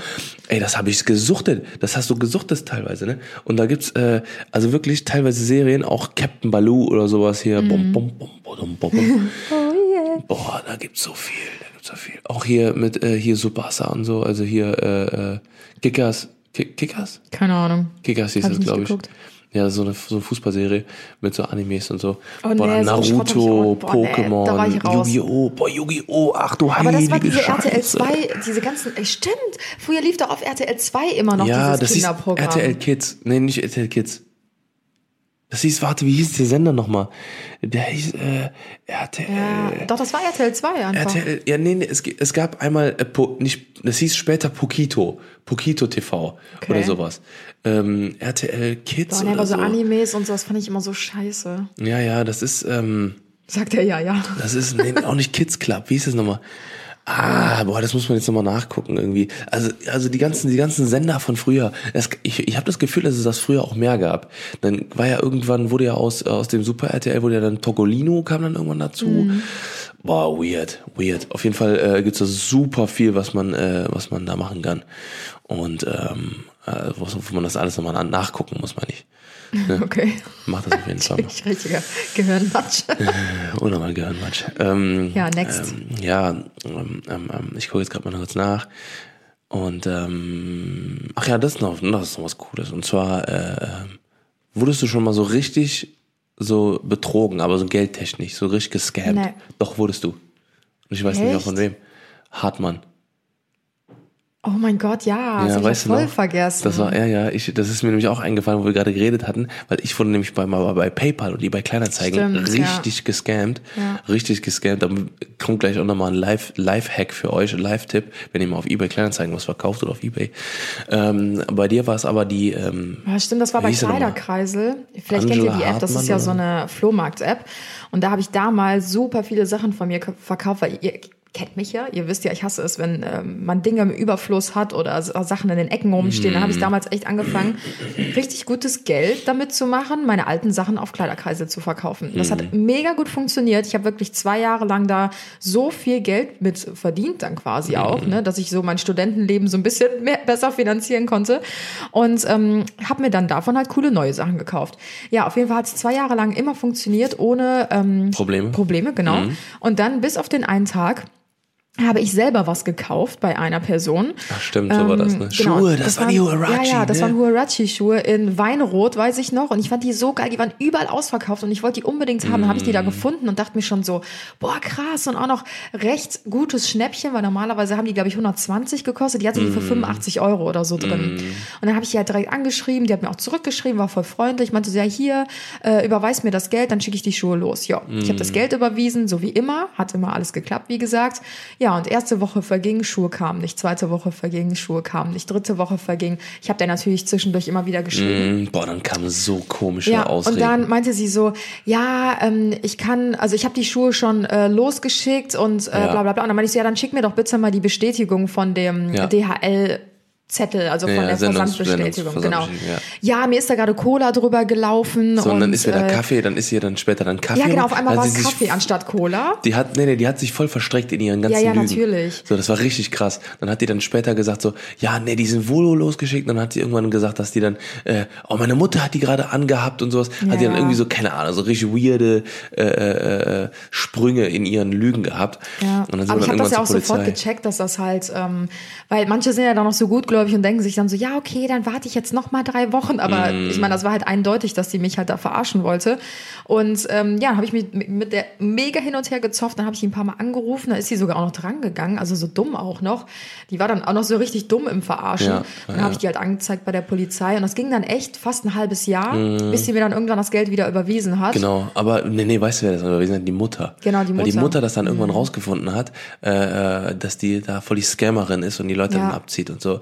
ey, das habe ich gesuchtet. Das hast du gesuchtet teilweise, ne? Und da gibt's, äh, also wirklich teilweise Serien, auch Captain Baloo oder sowas hier. Bum, bum, bum, bum, bum, bum. Boah, da gibt's so viel, da gibt's so viel. Auch hier mit äh, hier Subasa und so, also hier äh, äh, Kickers, Ki- Kickers? Keine Ahnung. Kickers hieß Hab es, ich nicht glaube ich. geguckt. Ja, so eine, so eine Fußballserie mit so Animes und so. Oh, Boah, nee, so ich Naruto, boah, nee, Pokémon, raus. Yu-Gi-Oh! Boah, Yu-Gi-Oh! Ach du Aber das war diese Scheiße. RTL 2, diese ganzen, ey, stimmt. Früher lief doch auf RTL 2 immer noch Ja, das dieses hieß Kinderprogramm. RTL Kids. Nee, nicht RTL Kids. Das hieß, warte, wie hieß der Sender nochmal? Der hieß äh, RTL. ja, doch, das war RTL 2 einfach. RTL, ja, nee, nee es, es gab einmal, äh, po, nicht, das hieß später Pokito, Pokito TV Okay. oder sowas. Ähm, RTL Kids Boah, nee, oder aber so so. Animes und so, das fand ich immer so scheiße. Ja, ja, das ist, ähm, Sagt er ja, ja. das ist nee, auch nicht Kids Club, wie hieß das nochmal? Ah, boah, das muss man jetzt nochmal nachgucken irgendwie. Also, also die ganzen, die ganzen Sender von früher. Das, ich ich habe das Gefühl, dass es das früher auch mehr gab. Dann war ja irgendwann, wurde ja aus, aus dem Super RTL, wurde ja dann Togolino, kam dann irgendwann dazu. Boah, weird, weird. Auf jeden Fall äh, gibt's da super viel, was man, äh, was man da machen kann. Und ähm, äh, wo, wo man das alles nochmal nachgucken muss, meine ich. Okay. Mach das auf jeden Fall. Ich richtiger Gehirnmatsch. Unnormal Gehirnmatsch. Ähm, Ja, next. Ähm, ja, ähm, ähm, ähm, ich gucke jetzt gerade mal kurz nach. Und ähm, ach ja, das ist noch, das ist noch was Cooles. Und zwar äh, ähm, wurdest du schon mal so richtig so betrogen, aber so geldtechnisch, so richtig gescammt. Nee. Doch wurdest du. Und ich weiß nicht Echt? auch von wem. Hartmann. Oh mein Gott, ja. Das ich ja weißt du voll noch? vergessen. Das war, ja, ja, ich, das ist mir nämlich auch eingefallen, wo wir gerade geredet hatten, weil ich wurde nämlich bei, mal bei PayPal und eBay Kleinanzeigen Stimmt, ja. richtig gescammt. Ja. Richtig gescammt. Da kommt gleich auch nochmal ein Live- Live-Hack für euch, ein Live-Tipp, wenn ihr mal auf eBay Kleinanzeigen was verkauft oder auf eBay. Ähm, bei dir war es aber die, ähm, Ja, stimmt, das war bei? Kleiderkreisel. Vielleicht kennt Angela ihr die App, das Hartmann ist ja oder? so eine Flohmarkt-App. Und da habe ich damals super viele Sachen von mir verkauft, weil ihr, kennt mich ja, ihr wisst ja, ich hasse es, wenn ähm, man Dinge im Überfluss hat oder Sachen in den Ecken rumstehen. Dann habe ich damals echt angefangen, richtig gutes Geld damit zu machen, meine alten Sachen auf Kleiderkreise zu verkaufen. Das hat mega gut funktioniert. Ich habe wirklich zwei Jahre lang da so viel Geld mit verdient, dann quasi auch, ne, dass ich so mein Studentenleben so ein bisschen mehr, besser finanzieren konnte. Und ähm, habe mir dann davon halt coole neue Sachen gekauft. Ja, auf jeden Fall hat es zwei Jahre lang immer funktioniert, ohne ähm, Probleme. Probleme, genau. Und dann bis auf den einen Tag habe ich selber was gekauft bei einer Person. Ach, stimmt, so war das, ne? Ähm, genau, Schuhe, das, waren die Huarachi, Ja, ja, das ne? waren Huarachi-Schuhe in Weinrot, weiß ich noch. Und ich fand die so geil, die waren überall ausverkauft und ich wollte die unbedingt haben. Dann habe ich die da Mm. gefunden und dachte mir schon so, boah, krass. Und auch noch recht gutes Schnäppchen, weil normalerweise haben die, glaube ich, 120 gekostet. Die hatte die für Mm. 85 Euro oder so drin. Und dann habe ich die halt direkt angeschrieben, die hat mir auch zurückgeschrieben, war voll freundlich, meinte so, ja, hier, äh, überweis mir das Geld, dann schicke ich die Schuhe los. Ja, ich Mm. habe das Geld überwiesen, so wie immer, hat immer alles geklappt, wie gesagt. Ja, und erste Woche verging, Schuhe kamen nicht, zweite Woche verging, Schuhe kamen nicht, dritte Woche verging. Ich habe dann natürlich zwischendurch immer wieder geschrieben. Mm, Boah, dann kamen so komische Ja, Ausreden. und dann meinte sie so, ja, ähm, ich kann, also ich habe die Schuhe schon äh, losgeschickt und äh, Ja. bla bla bla. Und dann meinte ich so, ja, dann schick mir doch bitte mal die Bestätigung von dem Ja. DHL. Zettel, also von Ja, der Sendungs- Versandbestätigung, genau. Versandbestätigung, Ja. mir ist da gerade Cola drüber gelaufen. so, und dann ist wieder äh, Kaffee, dann ist hier dann später dann Kaffee. Ja, genau, auf einmal Dann war es Kaffee anstatt Cola. Die hat, nee, nee, die hat sich voll verstreckt in ihren ganzen Ja, ja, Lügen. natürlich. So, das war richtig krass. Dann hat die dann später gesagt so, ja, nee, die sind Volo losgeschickt. Dann hat sie irgendwann gesagt, dass die dann, äh, oh, meine Mutter hat die gerade angehabt und sowas. Ja, hat die dann ja. irgendwie so, keine Ahnung, so richtig weirde äh, äh, Sprünge in ihren Lügen gehabt. Ja, Und dann sind aber ich habe das ja auch sofort gecheckt, dass das halt, ähm, weil manche sind ja dann noch so gutgläubig und denken sich dann so, ja, okay, dann warte ich jetzt noch mal drei Wochen. Aber Mm. ich meine, das war halt eindeutig, dass die mich halt da verarschen wollte. Und ähm, ja, habe ich mich mit- der mega hin und her gezofft. Dann habe ich ihn ein paar Mal angerufen. Da ist sie sogar auch noch dran gegangen, also so dumm auch noch. Die war dann auch noch so richtig dumm im Verarschen. Ja, dann ja. habe ich die halt angezeigt bei der Polizei. Und das ging dann echt fast ein halbes Jahr, bis sie mir dann irgendwann das Geld wieder überwiesen hat. Mm. Genau, aber nee, nee, weißt du, wer das? Wir sind die Mutter. Genau, die Weil die Mutter. Mutter das dann irgendwann rausgefunden hat, äh, äh, dass die da voll die Scammerin ist und die Leute Ja. dann abzieht und so.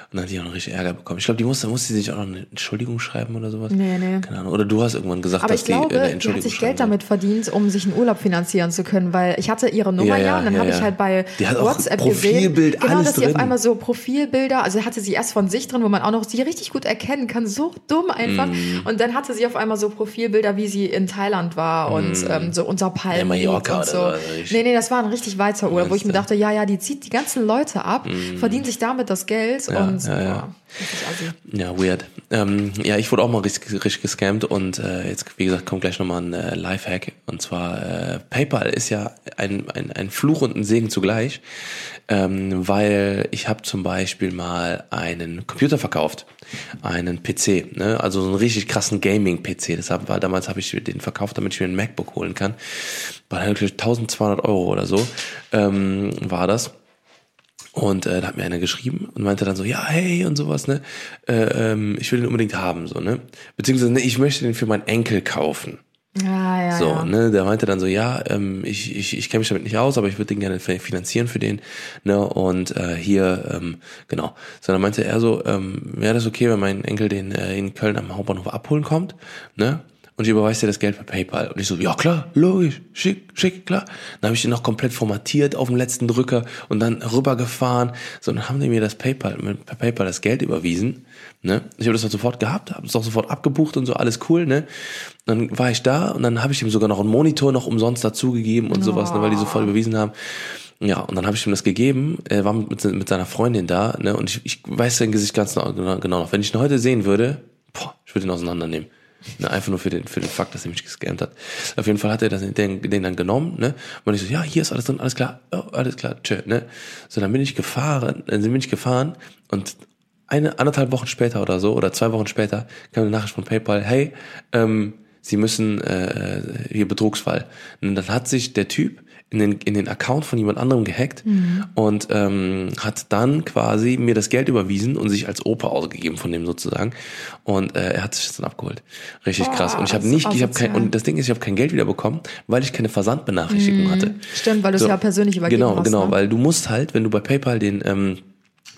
Und dann hat die auch noch richtig Ärger bekommen. Ich glaube, die musste, musste sie sich auch noch eine Entschuldigung schreiben oder sowas. Nee, nee. Keine Ahnung. Oder du hast irgendwann gesagt, Aber dass ich die äh, glaube, eine die hat Entschuldigung sich Geld soll. damit verdient, um sich einen Urlaub finanzieren zu können, weil ich hatte ihre Nummer Ja, ja, ja, und dann ja, habe ich halt bei Die hat auch WhatsApp Profilbild, gesehen, genau, dass sie auf einmal so Profilbilder, also hatte sie erst von sich drin, wo man auch noch sie richtig gut erkennen kann, so dumm einfach. Mm. Und dann hatte sie auf einmal so Profilbilder, wie sie in Thailand war und ähm, so unter Palmen Ja, Mallorca und so. oder so, richtig. Nee, nee, das war ein richtig weiter Urlaub, wo ich mir dachte, ja, ja, die zieht die ganzen Leute ab, verdient sich damit das Geld Mm. Ja, und ja, ja. Ja, weird. Ähm, ja, ich wurde auch mal richtig, richtig gescammt und äh, jetzt, wie gesagt, kommt gleich nochmal ein äh, Lifehack. Und zwar, äh, PayPal ist ja ein, ein, ein Fluch und ein Segen zugleich, ähm, weil ich habe zum Beispiel mal einen Computer verkauft, einen PC, ne? also so einen richtig krassen Gaming-PC. Deshalb war damals habe ich den verkauft, damit ich mir ein MacBook holen kann. War wirklich 1200 Euro oder so ähm, war das. Und äh, da hat mir einer geschrieben und meinte dann so, ja, hey und sowas, ne? Äh, ähm, ich will den unbedingt haben, so, ne? Beziehungsweise, ne, ich möchte den für meinen Enkel kaufen. Ja, ja, So, ja. ne, der meinte dann so, ja, ähm, ich, ich, ich kenne mich damit nicht aus, aber ich würde den gerne fi- finanzieren für den, ne, und äh, hier, ähm, genau. So, dann meinte er so, ähm, wäre das okay, wenn mein Enkel den äh, in Köln am Hauptbahnhof abholen kommt, ne? Und ich überweise dir das Geld per PayPal. Und ich so, ja klar, logisch, schick, schick, klar. Dann habe ich den noch komplett formatiert auf dem letzten Drücker und dann rübergefahren. So, dann haben die mir das PayPal, per PayPal das Geld überwiesen. Ne? Ich habe das auch sofort gehabt, habe es auch sofort abgebucht und so, alles cool, ne? Dann war ich da und dann habe ich ihm sogar noch einen Monitor noch umsonst dazugegeben und sowas, ne, weil die sofort überwiesen haben. Ja, und dann habe ich ihm das gegeben. Er war mit, mit seiner Freundin da, ne? Und ich, ich weiß sein Gesicht ganz genau, genau genau noch. Wenn ich ihn heute sehen würde, boah, ich würde ihn auseinandernehmen. Ne, einfach nur für den, für den Fakt, dass er mich gescammt hat. Auf jeden Fall hat er das, den, den dann genommen, ne? Und ich so, ja, hier ist alles drin, alles klar, oh, alles klar, tschö, ne? So, dann bin ich gefahren, äh, dann bin ich gefahren und eine, anderthalb Wochen später oder so, oder zwei Wochen später, kam eine Nachricht von PayPal, hey, ähm, Sie müssen äh, hier Betrugsfall. Und dann hat sich der Typ in den, in den Account von jemand anderem gehackt und ähm, hat dann quasi mir das Geld überwiesen und sich als Opa ausgegeben von dem sozusagen. Und äh, er hat sich das dann abgeholt. Richtig Boah, krass. Und ich habe nicht, ich habe kein, und das Ding ist, ich habe kein Geld wieder bekommen, weil ich keine Versandbenachrichtigung hatte. Stimmt, weil du es ja persönlich übergeben Genau, hast. genau, ne? weil du musst halt, wenn du bei PayPal den ähm,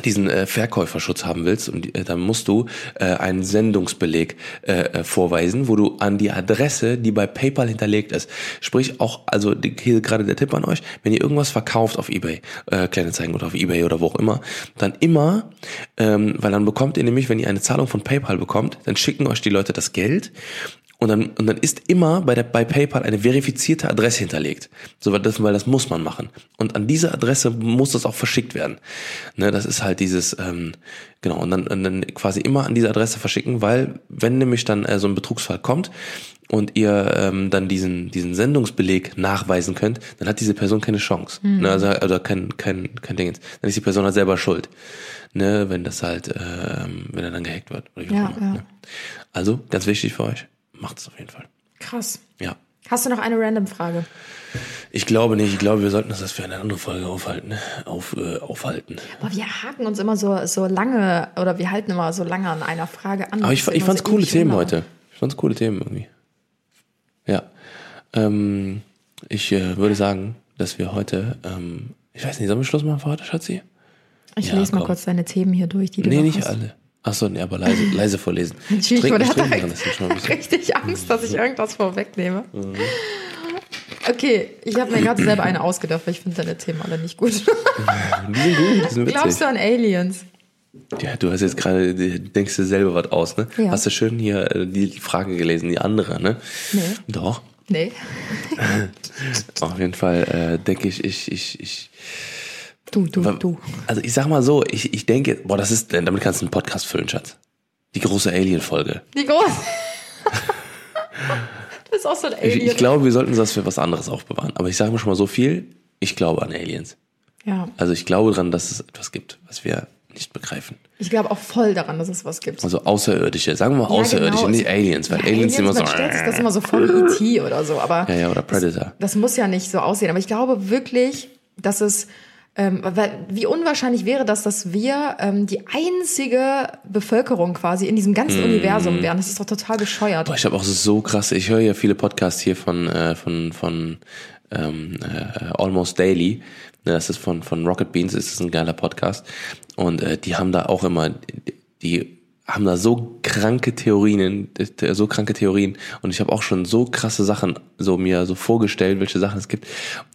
diesen äh, Verkäuferschutz haben willst, und äh, dann musst du äh, einen Sendungsbeleg äh, äh, vorweisen, wo du an die Adresse, die bei PayPal hinterlegt ist, sprich auch, also die- hier gerade der Tipp an euch, wenn ihr irgendwas verkauft auf eBay, äh, Kleinanzeigen oder auf eBay oder wo auch immer, dann immer, ähm, weil dann bekommt ihr nämlich, wenn ihr eine Zahlung von PayPal bekommt, dann schicken euch die Leute das Geld und dann, und dann ist immer bei, der, bei PayPal eine verifizierte Adresse hinterlegt. So, weil das, weil das muss man machen. Und an diese Adresse muss das auch verschickt werden. Ne, das ist halt dieses, ähm, genau, und dann, und dann quasi immer an diese Adresse verschicken, weil wenn nämlich dann äh, so ein Betrugsfall kommt und ihr ähm, dann diesen, diesen Sendungsbeleg nachweisen könnt, dann hat diese Person keine Chance. Ne, also, oder kein, kein, kein Ding. Dann ist die Person halt selber schuld. Ne, wenn das halt, ähm, wenn er dann gehackt wird. Oder wie auch Ja, immer, ja. Ne? Also, ganz wichtig für euch, macht es auf jeden Fall. Krass. Ja. Hast du noch eine Random-Frage? Ich glaube nicht. Ich glaube, wir sollten das für eine andere Folge aufhalten. ne? Auf, äh, aufhalten. Boah, wir haken uns immer so, so lange, oder wir halten immer so lange an einer Frage an. Aber ich, ich immer fand's so coole Themen lang. heute. Ich fand's coole Themen irgendwie. Ja. Ähm, ich äh, würde sagen, dass wir heute, ähm, ich weiß nicht, sollen wir Schluss machen für heute, Schatzi? Ich Ja, lese mal komm. kurz deine Themen hier durch, die du Nee, nicht hast. alle. Achso, nee, aber leise, leise vorlesen. Ich ein bisschen. richtig Angst, dass ich irgendwas vorwegnehme. Mhm. Okay, ich habe mir gerade selber eine ausgedacht, weil ich finde deine Themen alle nicht gut. Die sind gut, die sind Glaubst du an Aliens? Ja, du hast jetzt gerade, du denkst dir selber was aus, ne? Ja. Hast du schön hier äh, die Frage gelesen, die andere, ne? Nee. Doch. Nee. Auf jeden Fall äh, denke ich, ich, ich, ich. Du, du, du. Also ich sag mal so, ich, ich denke, boah, das ist, damit kannst du einen Podcast füllen, Schatz. Die große Alien-Folge. Wie groß? du bist auch so ein Ich, Alien. ich glaube, wir sollten das für was anderes aufbewahren. Aber ich sage mal schon mal so viel, ich glaube an Aliens. ja. Also ich glaube daran, dass es etwas gibt, was wir nicht begreifen. Ich glaube auch voll daran, dass es was gibt. Also Außerirdische, sagen wir mal Außerirdische, genau. nicht Aliens, weil Ja, Aliens, sind immer so. stellt sich das immer so wie E.T. oder so, aber Ja, ja, oder Predator. das muss ja nicht so aussehen. Aber ich glaube wirklich, dass es, ähm, weil, wie unwahrscheinlich wäre das, dass wir ähm, die einzige Bevölkerung quasi in diesem ganzen Universum wären. Das ist doch total bescheuert. Mm. Boah, ich habe auch so krass, ich höre ja viele Podcasts hier von, äh, von, von ähm, äh, Almost Daily. Das ist von, von Rocket Beans, das ist ein geiler Podcast. Und äh, die haben da auch immer, die haben da so kranke Theorien, so kranke Theorien. Und ich habe auch schon so krasse Sachen so mir so vorgestellt, welche Sachen es gibt.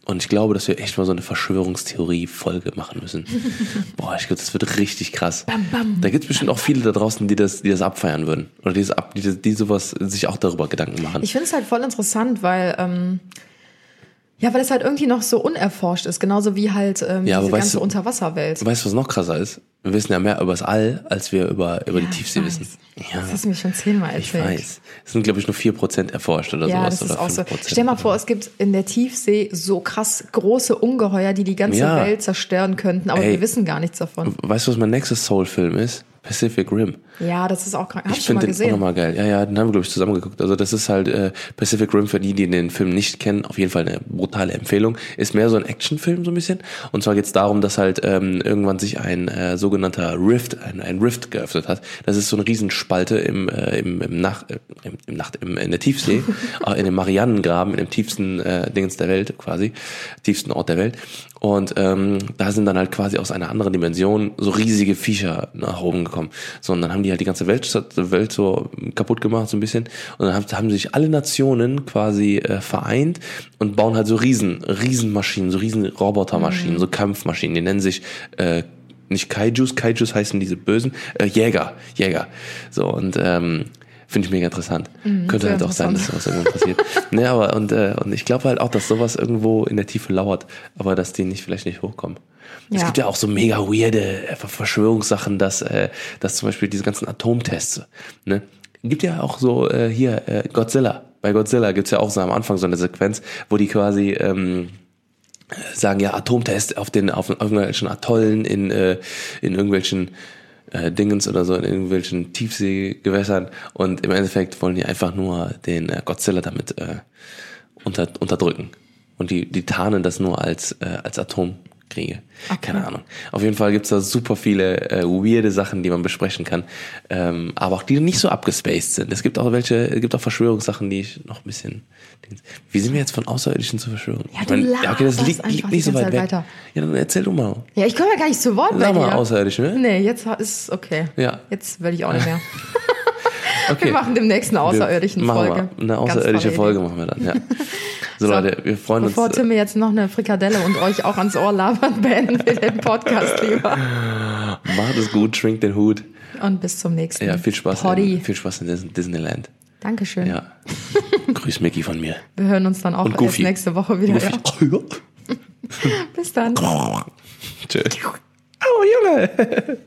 Und ich glaube, dass wir echt mal so eine Verschwörungstheorie-Folge machen müssen. Boah, ich glaube, das wird richtig krass. Da gibt es bestimmt auch viele da draußen, die das, die das abfeiern würden. Oder die, das ab, die, die sowas sich auch darüber Gedanken machen. Ich finde es halt voll interessant, weil ähm, ja, weil es halt irgendwie noch so unerforscht ist, genauso wie halt ähm, Ja, diese weißt ganze du- Unterwasserwelt. Weißt du, was noch krasser ist? Wir wissen ja mehr über das All, als wir über, über Ja, die Tiefsee ich wissen. Ja, Das hast du mir schon zehnmal ich erzählt. weiß. Es sind, glaube ich, nur 4% erforscht oder Ja, sowas. das ist oder auch so. 5%. Stell mal vor, es gibt in der Tiefsee so krass große Ungeheuer, die die ganze Ja. Welt zerstören könnten, aber Ey. wir wissen gar nichts davon. Weißt du, was mein nächstes Soul-Film ist? Pacific Rim. Ja, das ist auch krank. Hast Ich mal finde den auch gesehen? nochmal geil. Ja, ja, den haben wir, glaube ich, zusammen geguckt. Also das ist halt äh, Pacific Rim für die, die den Film nicht kennen, auf jeden Fall eine brutale Empfehlung. Ist mehr so ein Actionfilm so ein bisschen. Und zwar geht es darum, dass halt ähm, irgendwann sich ein äh, sogenannter Rift, ein, ein Rift geöffnet hat. Das ist so eine Riesenspalte im, äh, im, im Nacht, äh, im, im Nacht, im, in der Tiefsee, äh, in dem Marianengraben, in dem tiefsten äh, Dingens der Welt quasi, tiefsten Ort der Welt. Und ähm, da sind dann halt quasi aus einer anderen Dimension so riesige Viecher nach oben gekommen. So, und dann haben die halt die ganze Welt, Welt so kaputt gemacht, so ein bisschen. Und dann haben, haben sich alle Nationen quasi äh, vereint und bauen halt so riesen, Riesenmaschinen, so riesen Robotermaschinen, so Kampfmaschinen. Die nennen sich äh, nicht Kaijus, Kaijus heißen diese bösen, äh, Jäger, Jäger. So, und ähm, finde ich mega interessant. Könnte sehr halt auch sein, dass sowas irgendwann passiert. nee, aber und, äh, und ich glaube halt auch, dass sowas irgendwo in der Tiefe lauert, aber dass die nicht vielleicht nicht hochkommen. Es Ja. gibt ja auch so mega weirde äh, Verschwörungssachen, dass, äh, dass zum Beispiel diese ganzen Atomtests, ne? Gibt ja auch so äh, hier äh, Godzilla. Bei Godzilla gibt's ja auch so am Anfang so eine Sequenz, wo die quasi ähm, sagen ja Atomtest auf den auf irgendwelchen Atollen in äh, in irgendwelchen äh, Dingens oder so in irgendwelchen Tiefseegewässern und im Endeffekt wollen die einfach nur den äh, Godzilla damit äh, unter, unterdrücken und die die tarnen das nur als äh, als Atom kriege. Keine Ahnung. Auf jeden Fall gibt's da super viele äh, weirde Sachen, die man besprechen kann. Ähm, aber auch die nicht so abgespaced sind. Es gibt auch welche, es gibt auch Verschwörungssachen, die ich noch ein bisschen. Wie sind wir jetzt von Außerirdischen zu Verschwörung? Ja, ich du ja, okay, das liegt, liegt nicht so weit weg. weiter. Ja, dann erzähl du mal. Ja, ich komme ja gar nicht zu Wort Sag mal dir. außerirdisch, ne? Nee, jetzt ist okay. Ja. Jetzt will ich auch nicht mehr. Okay. Wir machen demnächst eine machen Folge. Wir. Eine außerirdische Folge machen wir dann, ja. So, Leute, wir freuen Bevor uns. äh, Tim mir jetzt noch eine Frikadelle und euch auch ans Ohr labert, beenden wir den Podcast lieber. Macht es gut, schwingt den Hut. Und bis zum nächsten Ja, viel Spaß, in, viel Spaß in Dis- Disneyland. Dankeschön. Ja. Grüß Mickey von mir. Wir hören uns dann auch erst nächste Woche wieder. Ja. Goofy. Bis dann. Tschö. Oh, Junge.